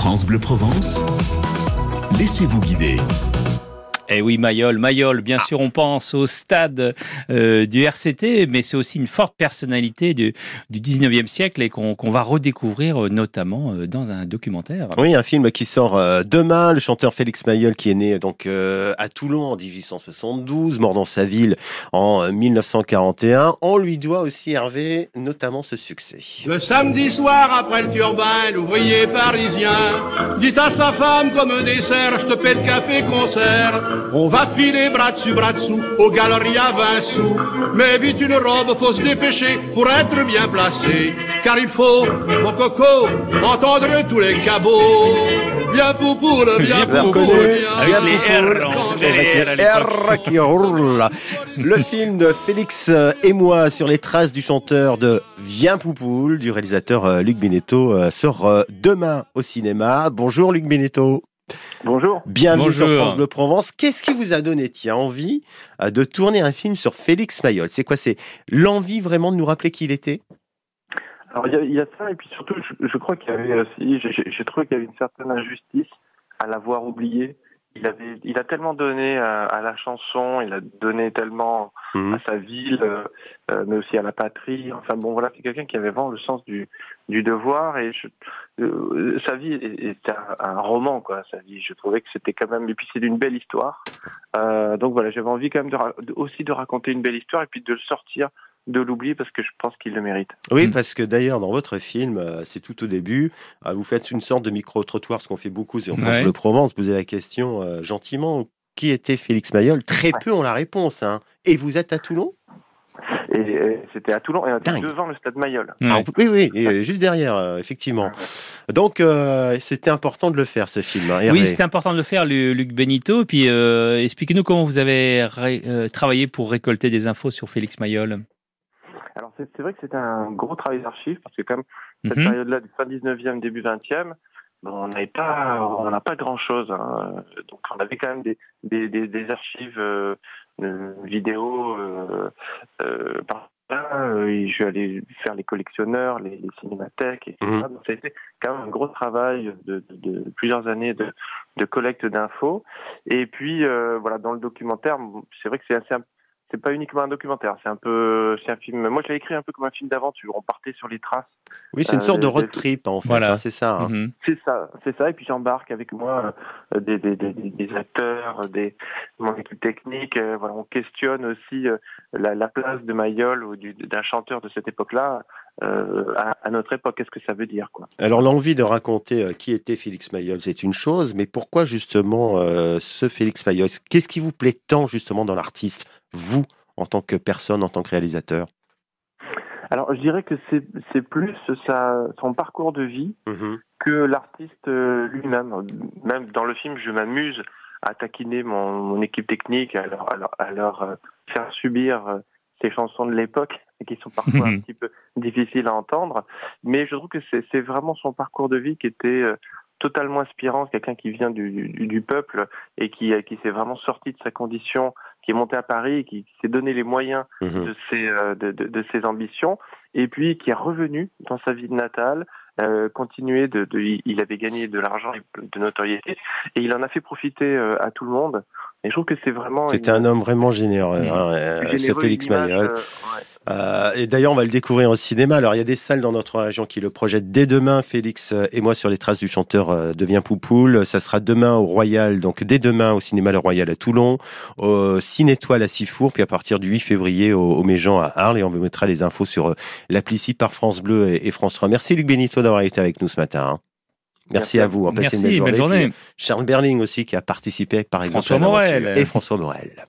France Bleu Provence, laissez-vous guider. Eh oui, Mayol, Mayol, bien sûr, on pense au stade euh, du RCT, mais c'est aussi une forte personnalité du, du 19e siècle et qu'on va redécouvrir euh, notamment euh, dans un documentaire. Oui, un film qui sort demain. Le chanteur Félix Mayol, qui est né donc à Toulon en 1872, mort dans sa ville en 1941. On lui doit aussi, Hervé, notamment ce succès. Le samedi soir, après le turbin, l'ouvrier parisien dit à sa femme comme dessert, je te paie le café concert. On va filer bras dessus, bras dessous, aux galeries à 20 sous. Mais vite une robe, faut se dépêcher pour être bien placé. Car il faut, mon coco, entendre tous les cabots. Bien poupoule, bien poupoule, avec les R, qui roulent. Le film de Félix et moi sur les traces du chanteur de Viens Poupoule du réalisateur euh, Luc euh, sort euh, demain au cinéma. Bonjour Luc Benetto. Bonjour. Bienvenue sur France Bleu Provence. Qu'est-ce qui vous a donné, tiens, envie euh, de tourner un film sur Félix Mayol? C'est quoi C'est l'envie vraiment de nous rappeler qui il était? Alors il y, a ça, et puis surtout, je, crois qu'il y avait aussi, j'ai trouvé qu'il y avait une certaine injustice à l'avoir oublié il avait, il a tellement donné à, la chanson, il a donné tellement mhm. à sa ville, euh, euh, mais aussi à la patrie. Enfin bon, voilà, c'est quelqu'un qui avait vraiment le sens du, du devoir et je, euh, sa vie est, un, roman, quoi. Sa vie, je trouvais que c'était quand même, et puis c'est une belle histoire. donc voilà, j'avais envie quand même de, aussi de raconter une belle histoire et puis de le sortir de l'oublier parce que je pense qu'il le mérite. Oui, mm. parce que d'ailleurs, dans votre film, euh, c'est tout au début, euh, vous faites une sorte de micro-trottoir, ce qu'on fait beaucoup sur France de Provence, posez la question euh, gentiment, qui était Félix Mayol? Très peu ont la réponse. Hein. Et vous êtes à Toulon? Et, c'était à Toulon, et devant le stade Mayol. Ah, oui, oui, et juste derrière, effectivement. Donc, c'était important de le faire, ce film. Hein, oui, c'était important de le faire, Luc Benito. Puis, expliquez-nous comment vous avez travaillé pour récolter des infos sur Félix Mayol. Alors c'est vrai que c'était un gros travail d'archives parce que comme cette mhm. période-là du fin 19e, début 20e, on n'avait pas, on n'a pas grand-chose. Hein. Donc on avait quand même des, des, des, archives euh, vidéo euh, euh, par là. je suis allé faire les collectionneurs, les, cinémathèques, et mhm. Donc ça a été quand même un gros travail de, de, plusieurs années de, de collecte d'infos. Et puis voilà, dans le documentaire, c'est vrai que c'est assez c'est pas uniquement un documentaire, c'est un peu, c'est un film. Moi, je l'ai écrit un peu comme un film d'aventure. On partait sur les traces. Oui, c'est une sorte de euh, road trip en fait. Voilà, hein, c'est ça. Hein. Mhm. C'est ça, c'est ça. Et puis j'embarque avec moi euh, des, des, des, des, acteurs, des mon équipe technique. Euh, voilà, on questionne aussi la, la, place de Mayol ou d'un chanteur de cette époque-là. À, à, notre époque, qu'est-ce que ça veut dire quoi? Alors l'envie de raconter qui était Félix Mayol, c'est une chose, mais pourquoi justement ce Félix Mayol Qu'est-ce qui vous plaît tant justement dans l'artiste, vous en tant que personne, en tant que réalisateur? Alors, je dirais que c'est plus sa, son parcours de vie mhm. que l'artiste euh, lui-même. Même dans le film, je m'amuse à taquiner mon, mon, équipe technique, à leur, à leur, euh, faire subir euh, ces chansons de l'époque qui sont parfois un petit peu difficiles à entendre. Mais je trouve que c'est vraiment son parcours de vie qui était totalement inspirant, quelqu'un qui vient du, du, du, peuple et qui, qui s'est vraiment sorti de sa condition qui est monté à Paris, qui, s'est donné les moyens mhm. de, ses, euh, de, de, de, ses ambitions, et puis qui est revenu dans sa ville natale, euh, continuer de, de, il avait gagné de l'argent et de notoriété, et il en a fait profiter euh, à tout le monde. Et je trouve que c'est vraiment. C'était un homme vraiment généreux, hein, euh, ce Félix Mayol. Euh, et d'ailleurs, on va le découvrir au cinéma. Alors, il y a des salles dans notre région qui le projettent dès demain. Félix et moi sur les traces du chanteur devient Poupoule. Ça sera demain au Royal, donc dès demain au cinéma Le Royal à Toulon, au Cinétoile à Sifour, puis à partir du 8 février au, au Méjean à Arles. Et on vous mettra les infos sur l'appli par France Bleu et, France 3. Merci Luc Benito d'avoir été avec nous ce matin. Hein. Merci, à vous. Merci, une belle journée. Charles Berling aussi qui a participé par exemple. François Morel. Et François Morel.